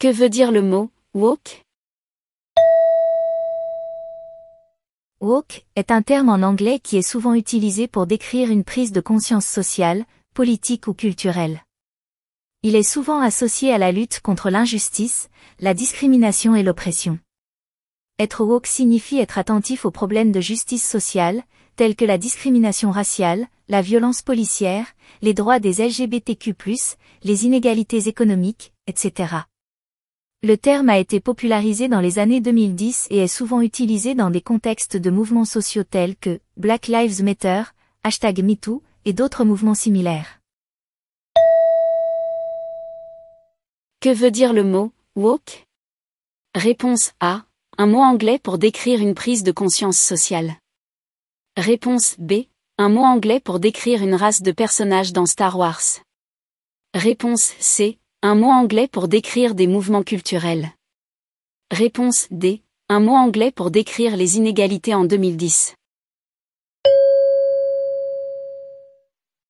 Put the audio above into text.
Que veut dire le mot woke? Woke est un terme en anglais qui est souvent utilisé pour décrire une prise de conscience sociale, politique ou culturelle. Il est souvent associé à la lutte contre l'injustice, la discrimination et l'oppression. Être woke signifie être attentif aux problèmes de justice sociale, tels que la discrimination raciale, la violence policière, les droits des LGBTQ+, les inégalités économiques, etc. Le terme a été popularisé dans les années 2010 et est souvent utilisé dans des contextes de mouvements sociaux tels que Black Lives Matter, hashtag MeToo et d'autres mouvements similaires. Que veut dire le mot woke? Réponse A. Un mot anglais pour décrire une prise de conscience sociale. Réponse B. Un mot anglais pour décrire une race de personnages dans Star Wars. Réponse C. Un mot anglais pour décrire des mouvements culturels. Réponse D. Un mot anglais pour décrire les inégalités en 2010.